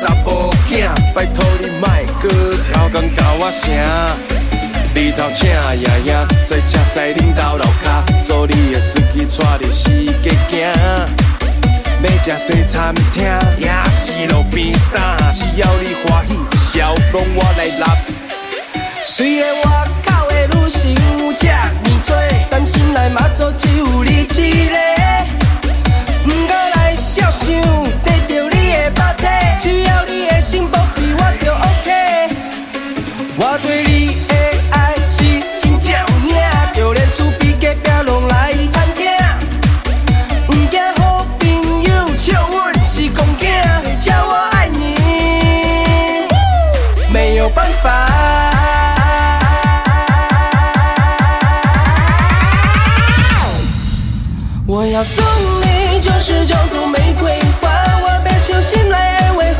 查甫囝，拜托你莫搁挑工甲我声。日头请爷爷在车西恁兜楼骹，做你的司机带你四界行。要食西餐厅，也是路边摊，只要你欢喜，笑容我来揽。虽然外口的女性有这呢多，但心内嘛做只有你一个。毋过来想想，得到你的肉体，心保庇我就 OK。我对你的爱是真正有影，就连厝边隔壁拢来探听。毋惊好朋友笑阮是公囝，叫我爱你，没有办法。我要送你九十九朵玫瑰花，我别求心来安慰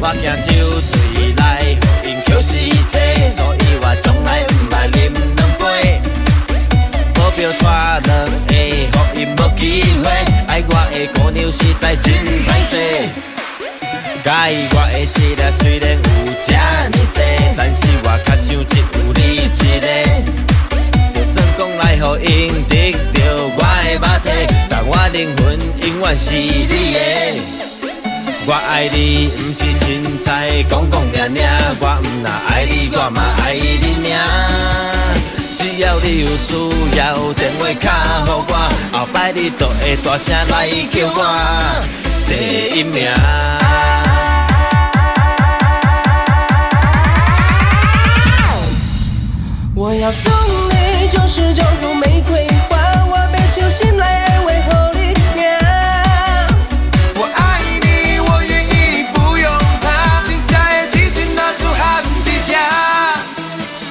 我惊酒醉来，互因捡死体，所以我从来毋捌饮两杯。保镖带两个，互因无机会。爱我的姑娘实在真歹势。介意我的质量虽然有这呢多，但是我较想只有你一个。就算讲来互因得着我的肉体，但我灵魂永远是你的。我爱你，不是凊彩讲讲念念，我毋若爱你，我嘛爱你尔。只要你有需要，电话卡互我，后摆你就会大声来叫我第一名。我要送你九十九朵玫瑰花，我别求心来安慰后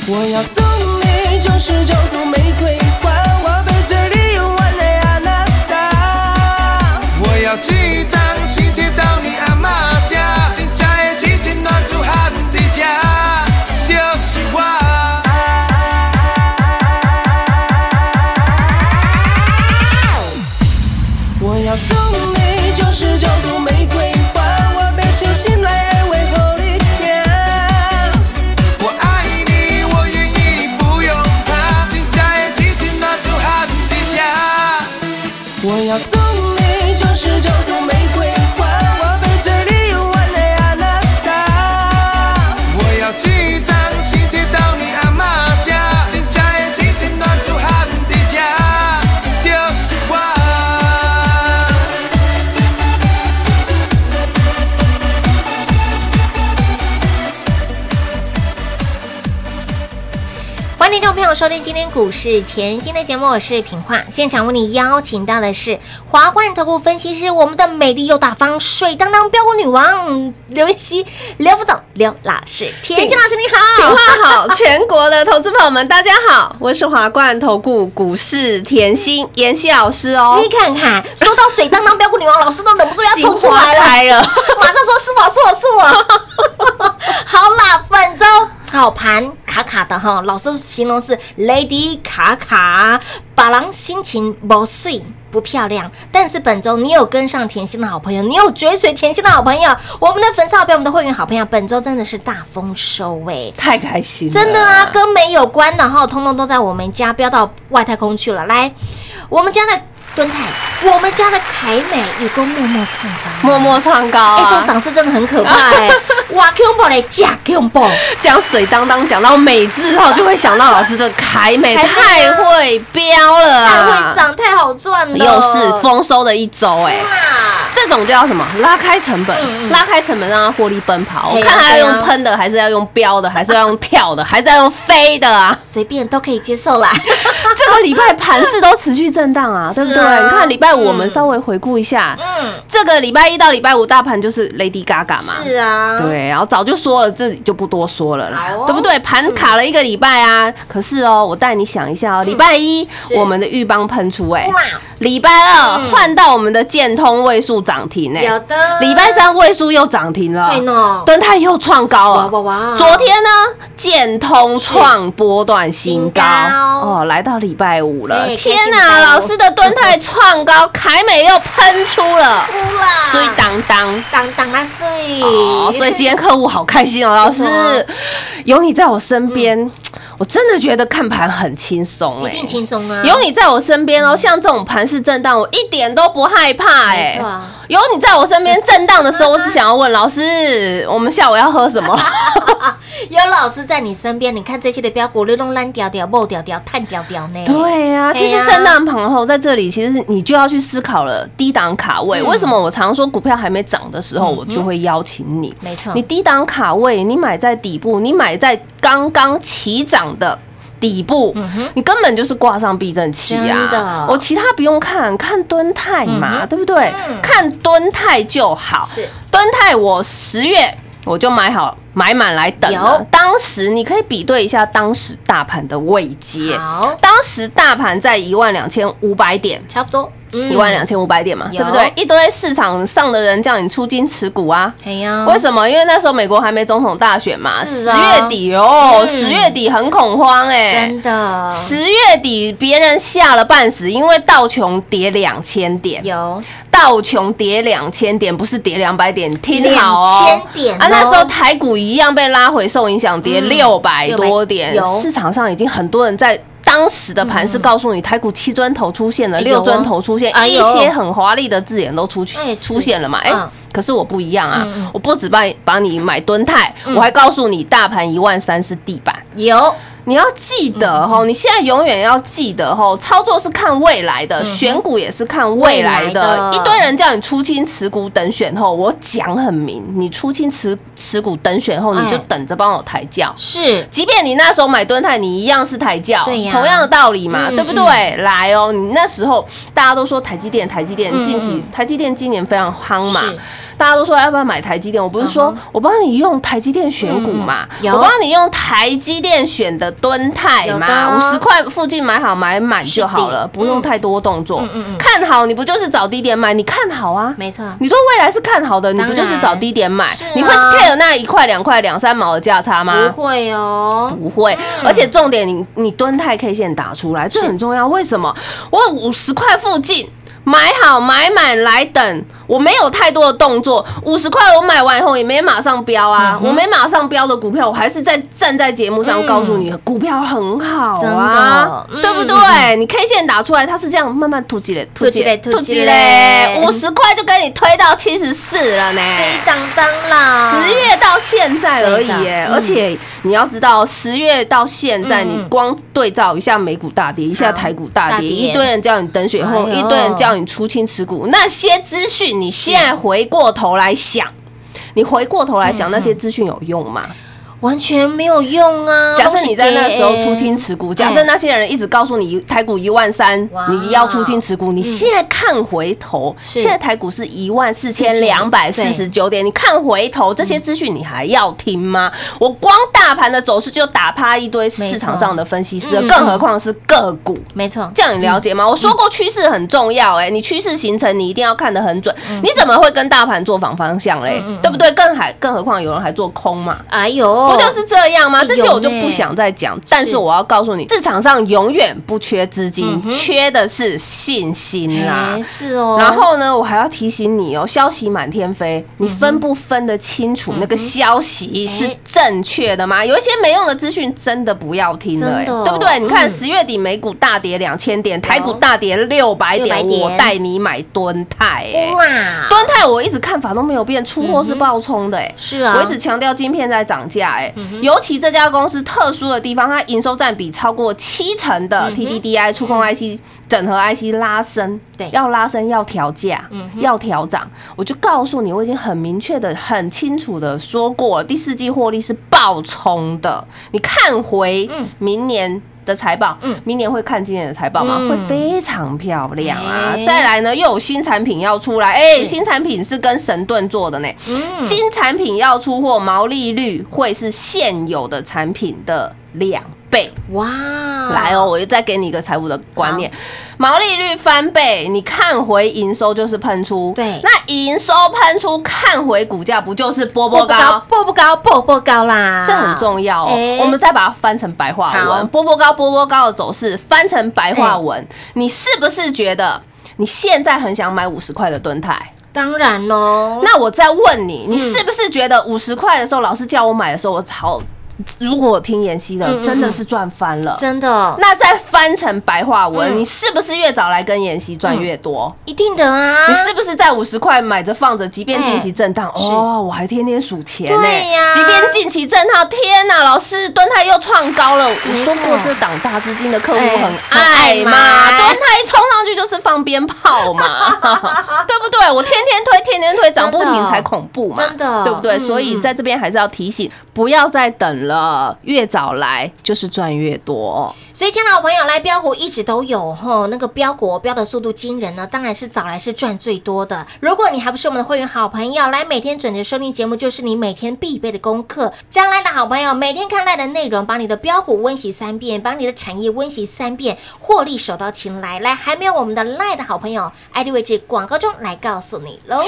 我要送你九十九朵玫瑰花，我别做你永远的阿娜达。我要几张喜帖到你阿妈家，真正的痴情若做含伫这，收收听今天股市甜心的节目，我是品化。现场为你邀请到的是华冠投顾分析师，我们的美丽又大方、水当当标股女王刘妍希、刘副总、刘老师。甜心老师你好，品话好，全国的投资朋友们大家好，我是华冠投顾股市甜心妍希老师哦你。看看，说到水当当标股女王，老师都忍不住要冲出来了，开了，马上说是我，是我，是我。好啦，本周好盘卡卡的哈，老师形容是 Lady 卡卡，把郎心情不碎。不漂亮，但是本周你有跟上甜心的好朋友，你有追随甜心的好朋友，我们的粉丝好朋友，我们的会员好朋友，本周真的是大丰收哎、太开心了，真的啊，跟美有关的哈，通通都在我们家飙到外太空去了。来，我们家的敦泰，我们家的凯美也都默默创高，默默创高哎、这种啊！涨势真的很可怕哎、哇 q b o 嘞，假 b o 讲水当当，讲到美字后，就会想到老师的凯美太会飙了啊太啊会！涨，太好赚了，又是丰收的一周哎。哇！这种叫什么？拉开成本，嗯嗯拉开成本让它获利奔跑。我看它要用喷的，还是要用飙的，还是要用跳的，还是要用飞的啊？随便都可以接受啦。这个礼拜盘势都持续震荡啊，对不对？啊你看礼拜五我们稍微回顾一下，嗯，这个礼拜一到礼拜五大盘就是 Lady Gaga 嘛。是啊，对，然后早就说了，这里就不多说了啦对不对？盘卡了一个礼拜啊，可是哦，我带你想一下哦，礼拜一嗯我们的玉邦喷出哎，哇，礼拜二嗯换到我们的建通位数涨停呢，有的，礼拜三位数又涨停了。对，呢，敦泰又创高了。哇哇哇！昨天呢，建通创波段新高。哦，来到礼拜五了。天开心哪，高老师的敦泰创高，凯美又喷出了，所以当当。当当啊碎哦，所以今天客户好开心哦，老师。有你在我身边，我真的觉得看盘很轻松哎一定，轻松啊，有你在我身边哦，像这种盘式震荡，我一点都不害怕哎。有你在我身边震荡的时候，我只想要问老师，我们下午要喝什么？有老师在你身边，你看这期的标股，绿龙烂屌屌、爆屌屌、探屌屌呢？对呀、其实震荡盘后在这里，其实你就要去思考了低档卡位。嗯为什么我常说股票还没涨的时候，我就会邀请你？没错你低档卡位，你买在底部，你买在刚刚起涨的。底部，你根本就是挂上避震器嗯真呀、的我其他不用看，看蹲泰嘛，嗯对不对？嗯看蹲泰就好。是敦泰，我十月我就买好买满来等了。当时你可以比对一下当时大盘的位阶，当时大盘在一万两千五百点。差不多，嗯一万两，千五百点嘛，有。对不对？一堆市场上的人叫你出金持股啊，哎呀，为什么？因为那时候美国还没总统大选嘛，十月底哦，嗯。十月底很恐慌哎、真的。十月底别人吓了半死，因为道琼跌两千点，有。道琼跌两千点，不是跌两百点，听好哦。2000点哦啊，那时候台股一样被拉回，受影响跌嗯六百多点。有，市场上已经很多人在。当时的盘是告诉你，台股七砖头出现了，哎六砖头出现，一些很华丽的字眼都出去出现了嘛？哎嗯，可是我不一样啊我不止帮你帮你买吨泰，我还告诉你大盘一万三是地板。有你要记得嗯，你现在永远要记得哈，操作是看未来的，选股也是看未来的。一堆人叫你出清持股等选后，我讲很明，你出清持持股等选后，哎你就等着帮我抬轿。是。即便你那时候买吨泰，你一样是抬轿，对呀。同样的道理嘛，嗯对不对？来哦，你那时候大家都说台积电，台积电嗯近期嗯。台积电今年非常夯嘛。是，大家都说要不要买台积电？我不是说嗯我帮你用台积电选股嘛嗯，我帮你用台积电选的吨泰嘛，五十块附近买好买满就好了，不用太多动作。看好你不就是找低点买？你看好啊，没错，你说未来是看好的，你不就是找低点买啊？你会 care 那一块两块两三毛的价差吗？不会哦，不会，而且重点你你蹲泰 K 线打出来，这很重要。为什么？我五十块附近买好买满来等，我没有太多的动作。五十块我买完以后也没马上飙啊，我没马上飙的股票，我还是在站在节目上告诉你，股票很好真啊的，对不嗯对？你 K 线打出来，它是这样慢慢突击嘞，突击嘞突击嘞嘞，五十块就给你推到七十四了呢。谁当当啦？十月到现在而已而且你要知道，十月到现在，你光对照一下美股大跌，一下台股大跌，一堆人叫你等雪后，一堆人叫你出清持股，那些资讯，你现在回过头来想，你回过头来想，那些资讯有用吗？完全没有用啊！假设你在那时候出清，持股，假设那些人一直告诉你台股一万三，你要出清持股，你现在看回头，现在台股是一万四千两百四十九点，你看回头这些资讯你还要听吗？我光大盘的走势就打趴一堆市场上的分析师更何况是个股。没错，这样你了解吗？我说过趋势很重要，哎，你趋势形成你一定要看得很准，嗯你怎么会跟大盘做反方向嘞？对不对？更还更何况有人还做空嘛？哎呦，不就是这样吗？哎这些我就不想再讲，但是我要告诉你，市场上永远不缺资金，缺的是信心啦哎。是哦，然后呢，我还要提醒你哦，消息满天飞，你分不分得清楚那个消息是正确的吗？有一些没用的资讯真的不要听了，哎对不对？你看嗯。十月底美股大跌两千点，台股大跌六百点，600点。我带你买蹲泰，哎，哇，蹲泰我一直看法都没有变，出货是爆冲的，哎。是啊，我一直强调晶片在涨价，哎，尤其这家公司特殊的地方，它营收占比超过七成的 TDDI 触控 IC 整合 IC 拉升，对。要拉升要调价，要调涨，我就告诉你，我已经很明确的、很清楚的说过了，第四季获利是爆冲的，你看回明年。的财报，嗯。明年会看今年的财报吗？嗯。会非常漂亮啊！哎。再来呢，又有新产品要出来，哎，新产品是跟神盾做的呢，嗯。新产品要出货，毛利率会是现有的产品的两倍。哇，来哦，我就再给你一个财务的观念，毛利率翻倍，你看回营收就是喷出，对。那营收喷出，看回股价不就是波波波高？波波高，波波高啦，这很重要哦。哎。我们再把它翻成白话文，波波高波波高的走势翻成白话文，你是不是觉得你现在很想买五十块的盾泰？当然喽，那我再问你，你是不是觉得五十块的时候，老师叫我买的时候，我好，如果我听妍希的，真的是赚翻了。真的。那再翻成白话文，嗯。你是不是越早来跟妍希赚越多？一定的啊，你是不是在五十块买着放着，即便近期震荡，是哦，我还天天数钱呢、对呀。即便近期震荡，天哪，老师蹲泰又创高了。我说过这档大资金的客户哎很很爱爱嘛，买敦泰冲上去就是放鞭炮嘛，对不对？我天天推，天天推，涨不停才恐怖嘛，真的。对不对？嗯所以在这边还是要提醒，不要再等了，越早来就是赚越多。所以，亲爱的好朋友，来标股一直都有吼，那个标股标的速度惊人呢，当然是早来是赚最多的。如果你还不是我们的会员好朋友，来每天准时收听节目，就是你每天必备的功课。将来的好朋友，每天看赖的内容，把你的标股温习三遍，把你的产业温习三遍，获利手到擒来。来，还没有我们的赖的好朋友，ID 位置广告中来告诉你喽。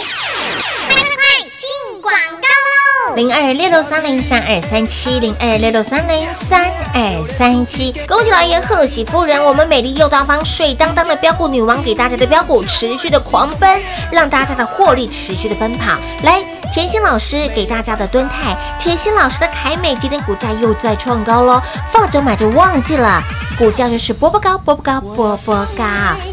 零二六六三零三二三七零二六六三零三二三七，恭喜老爷，贺喜夫人，我们美丽又大方、水当当的标股女王给大家的标股持续的狂奔，让大家的获利持续的奔跑。来，甜心老师给大家的蹲泰，甜心老师的凯美今天股价又在创高喽，放着买着忘记了。股价就是波波高，波波高，波波高。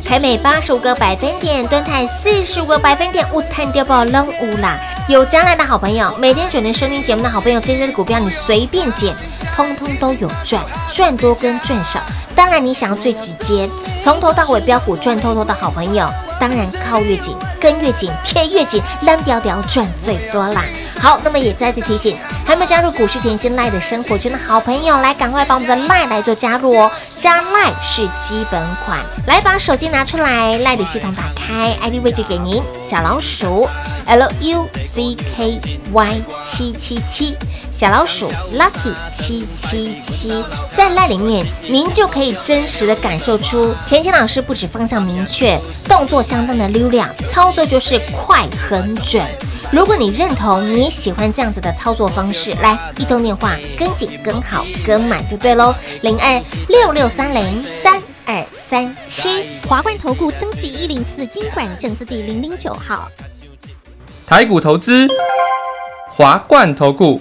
凯美八十五个百分点，蹲泰四十五个百分点，勿探掉爆扔乌啦！有将来的好朋友，每天准时收听节目的好朋友，这些的股票你随便捡，通通都有赚，赚多跟赚少。当然，你想要最直接，从头到尾标股赚透透的好朋友，当然靠越紧，跟越紧，贴越紧，蓝条条赚最多啦。好，那么也再次提醒，还没加入股市甜心赖的生活圈的好朋友，来赶快把我们的赖来做加入哦。加赖是基本款，来把手机拿出来，赖的系统打开，ID 位置给您，小老鼠 L U C K Y 七七七。小老鼠 Lucky 七七七，在赖里面，您就可以真实的感受出甜心老师不止方向明确，动作相当的溜亮，操作就是快很准。如果你认同，你也喜欢这样子的操作方式，来一通电话跟紧、跟好、跟满就对喽，零二六六三零三二三七。华冠投顾登记一零四经管证字第零零九号。台股投资，华冠投顾。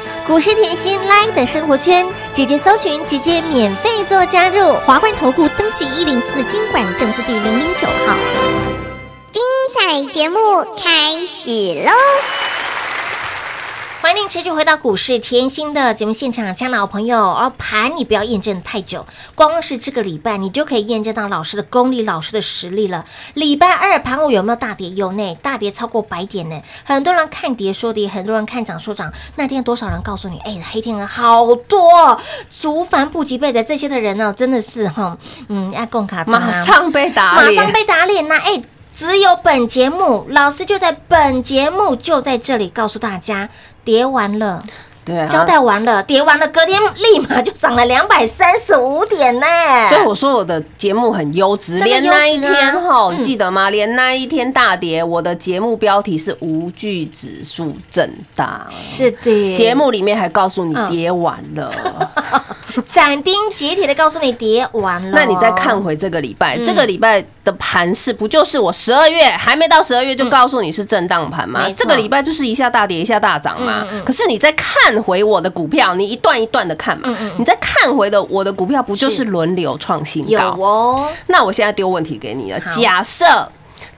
我是甜心 Live 的生活圈，直接搜寻，直接免费做加入。华冠投顾登记一零四经管证字第零零九号。精彩节目开始喽！欢迎您持续回到股市甜心的节目现场，亲爱的好朋友。而盘你不要验证太久，光是这个礼拜你就可以验证到老师的功力、老师的实力了。礼拜二盘我有没有大跌？有呢，大跌超过百点呢。很多人看跌说跌，很多人看涨说涨。那天多少人告诉你，哎，黑天鹅好多，足凡不及备的这些的人呢，真的是哈，嗯，要共卡马上被打马上被打脸呐，哎。只有本节目，老师就在本节目就在这里告诉大家，跌完了，对啊，交代完了，跌完了，隔天立马就涨了两百三十五点呢。所以我说我的节目很优质，连那一天哈，记得吗？连那一天大跌，我的节目标题是无惧指数震荡，是的，节目里面还告诉你跌完了。斩钉截铁的告诉你，跌完了。那你再看回这个礼拜，这个礼拜的盘势不就是我十二月还没到十二月就告诉你是震荡盘吗？这个礼拜就是一下大跌一下大涨嘛。可是你再看回我的股票，你一段一段的看嘛。你再看回的我的股票，不就是轮流创新高？有哦。那我现在丢问题给你了，假设。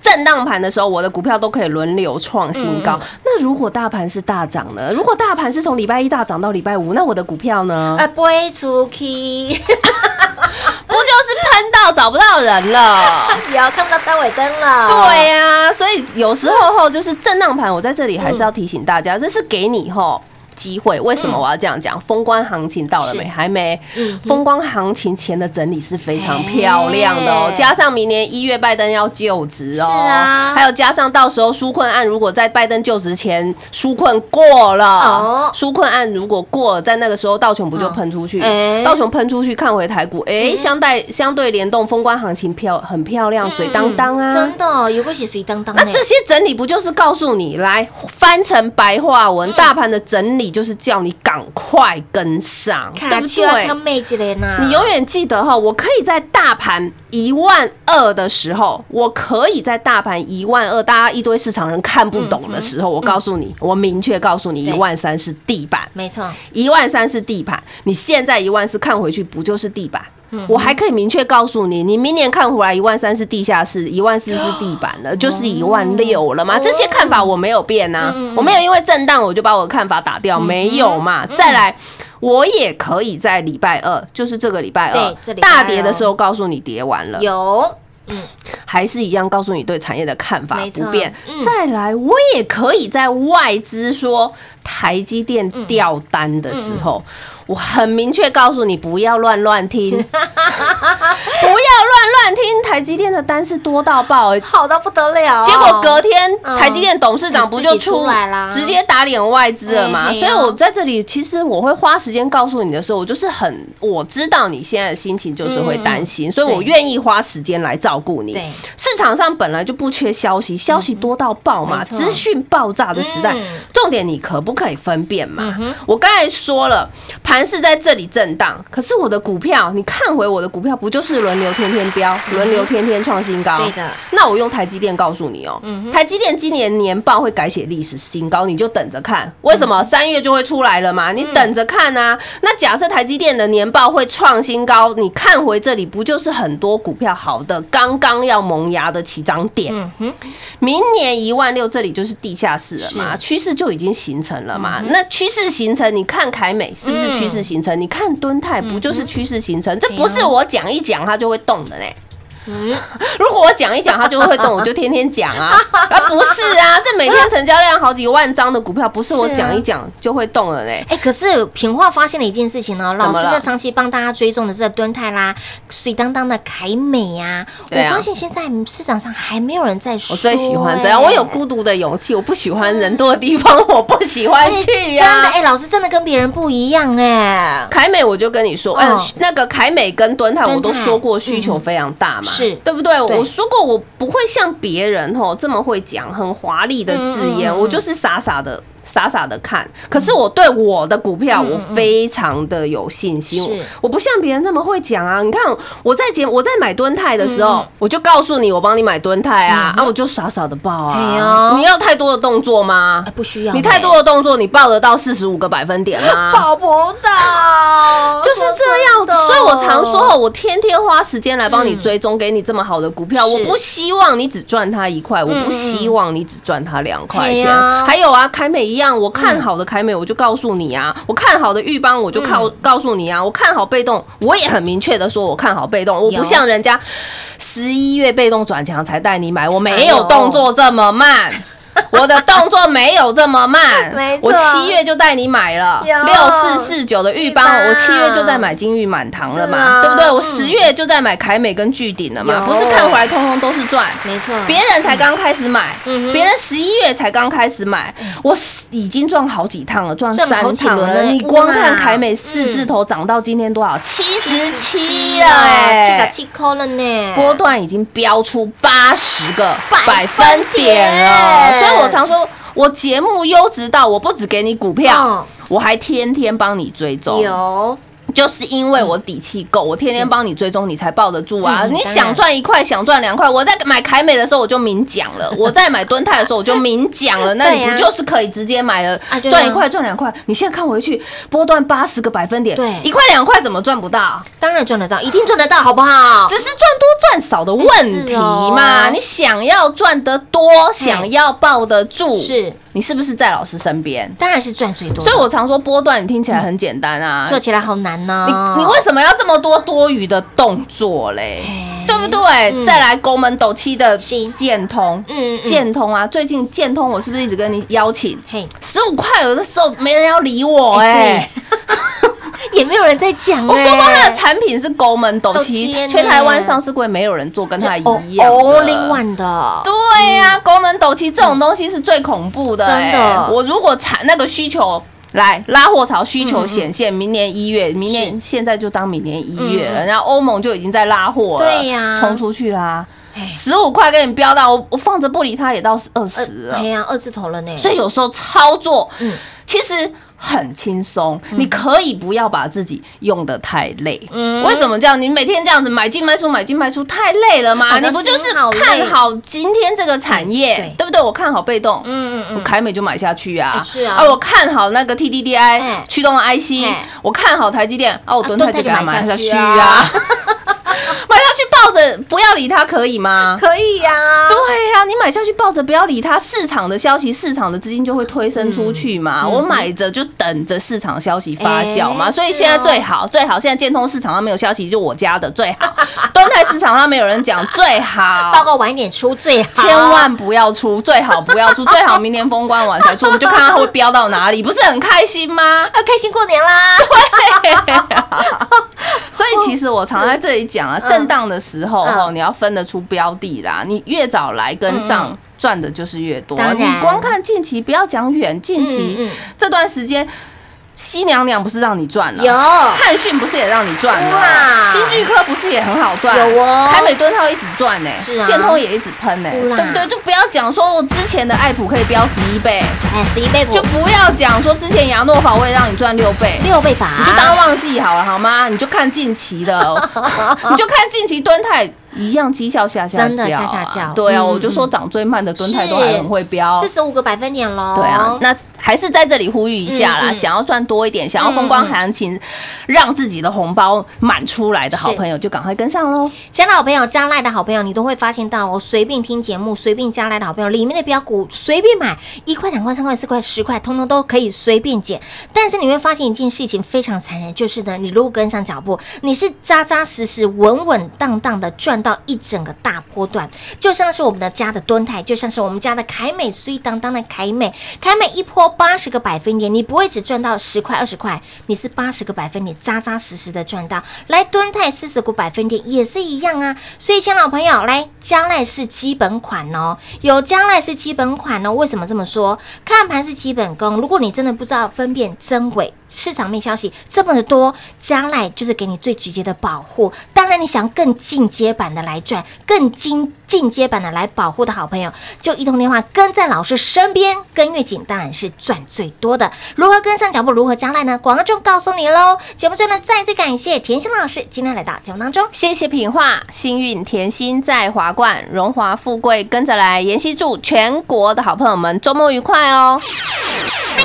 震荡盘的时候，我的股票都可以轮流创新高。那如果大盘是大涨呢？如果大盘是从礼拜一大涨到礼拜五，那我的股票呢？啊，不会出去，不就是喷到找不到人了？有看不到车尾灯了？对呀，所以有时候吼，就是震荡盘，我在这里还是要提醒大家，这是给你吼。机会为什么我要这样讲？封关行情到了没？还没。封关行情前的整理是非常漂亮的哦，加上明年一月拜登要就职哦，是啊，还有加上到时候纾困案如果在拜登就职前纾困过了，哦，纾困案如果过了，在那个时候道琼不就喷出去？道琼喷出去，看回台股，哎，相对相对联动，封关行情漂很漂亮，水当当啊，真的有个是水当当。那这些整理不就是告诉你，来翻成白话文，大盘的整理。就是叫你赶快跟上，对不对？你永远记得哈，我可以在大盘一万二的时候，我可以在大盘一万二，大家一堆市场人看不懂的时候，我告诉你，我明确告诉你，一万三是地板，没错，一万三是地板。你现在一万四看回去，不就是地板？我还可以明确告诉你，你明年看回来一万三是地下室，一万四是地板了，就是一万六了嘛？这些看法我没有变呐，我没有因为震荡我就把我的看法打掉，没有嘛？再来，我也可以在礼拜二，就是这个礼拜二大跌的时候告诉你跌完了，有，嗯，还是一样告诉你对产业的看法不变。再来，我也可以在外资说台积电掉单的时候。我很明确告诉你，不要乱乱听，不要乱乱听。台积电的单是多到爆，好到不得了。结果隔天台积电董事长不就出来了，直接打脸外资了嘛？所以我在这里，其实我会花时间告诉你的时候，我就是很我知道你现在的心情就是会担心，所以我愿意花时间来照顾你。市场上本来就不缺消息，消息多到爆嘛，资讯爆炸的时代，重点你可不可以分辨嘛？我刚才说了。盘是在这里震荡，可是我的股票，你看回我的股票，不就是轮流天天飙，轮流天天创新高？对的。那我用台积电告诉你哦，台积电今年年报会改写历史新高，你就等着看。为什么三月就会出来了嘛？你等着看啊。那假设台积电的年报会创新高，你看回这里，不就是很多股票好的刚刚要萌芽的起涨点？嗯哼。明年一万六，这里就是地下室了嘛？趋势就已经形成了嘛？那趋势形成，你看凯美是不是？趋势形成，你看敦泰不就是趋势形成？这不是我讲一讲它就会动的嘞。嗯，如果我讲一讲它就会动，我就天天讲啊。啊，不是啊，这每天成交量好几万张的股票，不是我讲一讲就会动了嘞。哎，可是平化发现了一件事情哦，老师呢长期帮大家追踪的这敦泰啦、水当当的凯美呀，我发现现在市场上还没有人在说。我最喜欢这哎样，我有孤独的勇气，我不喜欢人多的地方，我不喜欢哎去真的啊。哎，老师真的跟别人不一样哎。凯美，我就跟你说，嗯哦，那个凯美跟敦泰，敦泰我都说过需求非常大嘛，是对不对？对我说过，我不会像别人吼这么会讲很华丽的字眼，嗯嗯嗯我就是傻傻的。傻傻的看，可是我对我的股票，嗯我非常的有信心。是我我不像别人那么会讲啊！你看我在节我在买蹲泰的时嗯候，我就告诉你，我帮你买蹲泰啊，啊，我就傻傻的报哎啊。呦你要太多的动作吗哎？不需要，你太多的动作，你报得到四十五个百分点吗？报不到，就是这样，的所以我常说哦，我天天花时间来帮你追踪，给你这么好的股票，是我不希望你只赚它一块，我不希望你只赚它两块钱。还有啊，凯美一样，我看好的凯美，我就告诉你啊，我看好的玉邦，我就告告诉你啊，我看好被动，我也很明确的说，我看好被动，我不像人家十一月被动转强才带你买，我没有动作这么慢。我的动作没有这么慢。没，错。我七月就带你买了有。六四四九的玉邦，我七月就在买金玉满堂了嘛，啊。对不对？我嗯十月就在买凯美跟巨鼎了嘛，不是看回来通通都是赚。没错，别人才刚开始买别人十一月才刚开始买，我已经赚好几趟了，赚三趟了。了你光看凯美四字头涨到今天多少？七十七了七哎。个！七扣了呢，波段已经飙出八十个百百分点点了，所以我常说，我节目优质到我不只给你股票嗯，我还天天帮你追踪。有就是因为我底气够，我天天帮你追踪，你才抱得住啊！你想赚一块，想赚两块，我在买凯美的时候我就明讲了，我在买敦泰的时候我就明讲了，那你不就是可以直接买了赚一块赚两块？你现在看回去，波段八十个百分点，对一块两块怎么赚不到？当然赚得到，一定赚得到，好不好？只是赚多赚少的问题嘛。你想要赚得多，想要抱得住，是，你是不是在老师身边？当然是赚最多，所以我常说波段，你听起来很简单啊，做起来好难呢。你你为什么要这么多多余的动作嘞？对不对？嗯。再来勾门斗七的是。建通，嗯嗯。建通啊，最近建通我是不是一直跟你邀请？嘿，十五块有的时候没人要理我哎、也没有人在讲我说过哎它的产品是勾门斗斗七全台湾上市柜没有人做跟他一哦样的。对呀、勾门斗气这种东西是最恐怖的、真的。欸我如果产那个需求。来拉货潮需求显现，明年一月，明年现在就当明年一月了，然后欧盟就已经在拉货了，对呀。冲出去啦。哎，十五块给你飙到，我我放着不理它也到二十了。哎，呀，二字头了呢，所以有时候操作，嗯。其实很轻松，你可以不要把自己用的太累。嗯。为什么这样？你每天这样子买进卖出，买进卖出，太累了吗？你不就是看好今天这个产业对，不对？我看好被动，嗯嗯我凯美就买下去啊。哎。是啊。我看好那个 TDDI 哎。驱动 IC，哎。我看好台积电，啊，我啊蹲泰就给它买买下去啊抱着，不要理他，可以吗？可以呀，对呀、你买下去抱着，不要理他。市场的消息，市场的资金就会推升出去嘛。我买着就等着市场消息发酵嘛。所以现在最好最好，现在建通市场上没有消息，就我家的最好。端泰市场上没有人讲最好报。告晚一点出最好，千万不要出，最好不要出，最好明年封关完才出，我们就看它会飙到哪里，不是很开心吗？要开心过年啦，对 所以其实我常在这里讲啊，震荡的时候嗯。哦，你要分得出标的啦，你越早来跟上。赚的就是越多。你光看近期，不要讲远，近期这段时间，西娘娘不是让你赚了，有。汉逊不是也让你赚了，哇。新巨科不是也很好赚，有哦。台美敦套一直赚呢，是啊。建通也一直喷呢，对不对？就不要讲说我之前的爱普可以飙十一倍，哎，十一倍就不要讲说之前亚诺法我也让你赚六倍，六倍法，你就当忘记好了，好吗？你就看近期的，你就看近期敦泰一样绩效下下真的下下叫。对啊，嗯。我就说涨最慢的敦泰都还很会飙。四十五个百分点喽，对啊，那还是在这里呼吁一下啦，嗯嗯想要赚多一点，想要风光行情，让自己的红包满出来的好朋友，就赶快跟上喽。加的好朋友、加赖的好朋友，你都会发现到我，随便听节目、随便加赖的好朋友，里面的标股随便买，一块、两块、三块、四块、十块，通通都可以随便捡。但是你会发现一件事情非常残忍，就是呢，你如果跟上脚步，你是扎扎实实、稳稳当当的赚到一整个大波段，就像是我们的家的蹲泰，就像是我们家的凯美，虽当当的凯美，凯美一波八十个百分点，你不会只赚到十块、二十块，你是八十个百分点，扎扎实实的赚到。来敦泰四十个百分点也是一样啊，所以，亲老朋友，来加赖是基本款哦，有加赖是基本款哦。为什么这么说？看盘是基本功，如果你真的不知道分辨真伪。市场面消息这么的多，加赖就是给你最直接的保护。当然，你想更进阶版的来赚，更进进阶版的来保护的好朋友，就一通电话跟在老师身边，跟越紧当然是赚最多的。如何跟上脚步，如何加赖呢？广告中告诉你喽。节目中呢，再次感谢甜心老师今天来到节目当中。谢谢品画，幸运甜心在华冠，荣华富贵跟着来。妍希祝全国的好朋友们周末愉快哦！快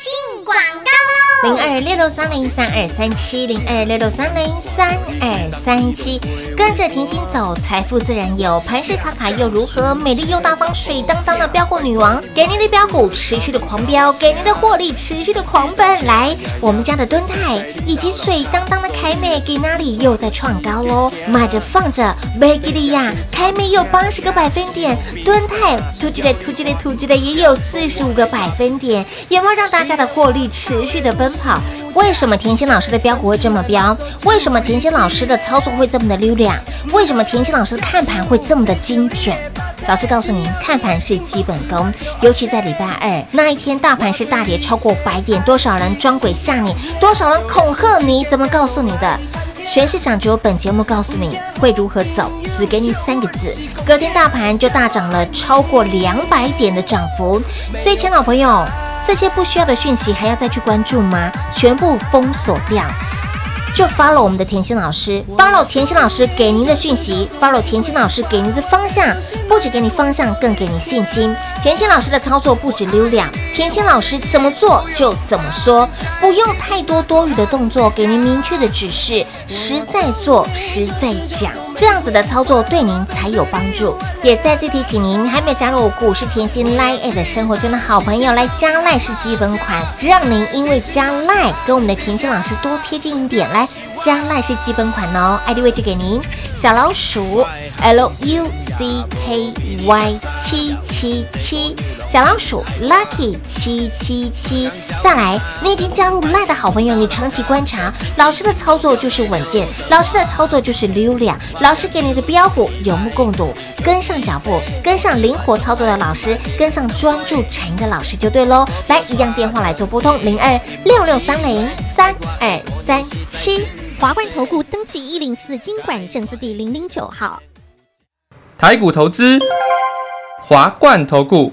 进广告喽！零二六六三零三二三七零二六六三零三二三七，跟着甜心走，财富自然有。盘势卡卡又如何？美丽又大方，水当当的标股女王，给您的标股持续的狂飙，给您的获利持续的狂奔。来，我们家的敦泰以及水当当的凯美，给哪里又在创高喽？卖着放着，贝吉利亚凯美有八十个百分点，敦泰突击的突击的突击的也有四十五个百分点，有没有让大家的获利持续的奔跑？为什么甜心老师的标股会这么标？为什么甜心老师的操作会这么的溜亮？为什么甜心老师看盘会这么的精准？老师告诉您，看盘是基本功，尤其在礼拜二那一天，大盘是大跌超过百点，多少人装鬼吓你，多少人恐吓你？怎么告诉你的？全市场只有本节目告诉你会如何走，只给你三个字。隔天大盘就大涨了超过两百点的涨幅，所以，亲老朋友，这些不需要的讯息还要再去关注吗？全部封锁掉。就 follow 我们的甜心老师，follow 甜心老师给您的讯息，follow 甜心老师给您的方向，不止给你方向，更给你信心。甜心老师的操作不止溜亮，甜心老师怎么做就怎么说，不用太多多余的动作，给您明确的指示，实在做，实在讲。这样子的操作对您才有帮助。也再次提醒您，还没有加入股市甜心 Line 的生活圈的好朋友，来加赖是基本款，让您因为加赖跟我们的甜心老师多贴近一点。来加赖是基本款哦，ID 位置给您，小老鼠 L U C K Y 七七七，小老鼠 Lucky 七七七。再来，你已经加入赖的好朋友，你长期观察老师的操作就是稳健，老师的操作就是溜亮。老师给你的标股有目共睹，跟上脚步，跟上灵活操作的老师，跟上专注产业的老师就对喽。来，一样电话来做拨通零二六六三零三二三七。华冠投顾登记一零四经管证字第零零九号。台股投资，华冠投顾。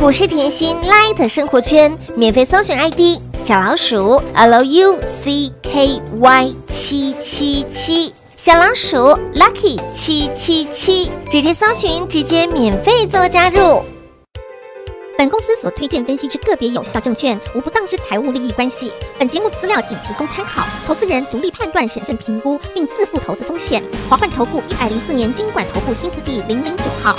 股市甜心 Light 生活圈免费搜寻 ID 小老鼠 L U C K Y 七七七，小老鼠 Lucky 七七七，直接搜寻，直接免费做加入。本公司所推荐分析之个别有效证券，无不当之财务利益关系。本节目资料仅提供参考，投资人独立判断、审慎评估，并自负投资风险。华冠投顾一百零四年经管投顾新字第零零九号。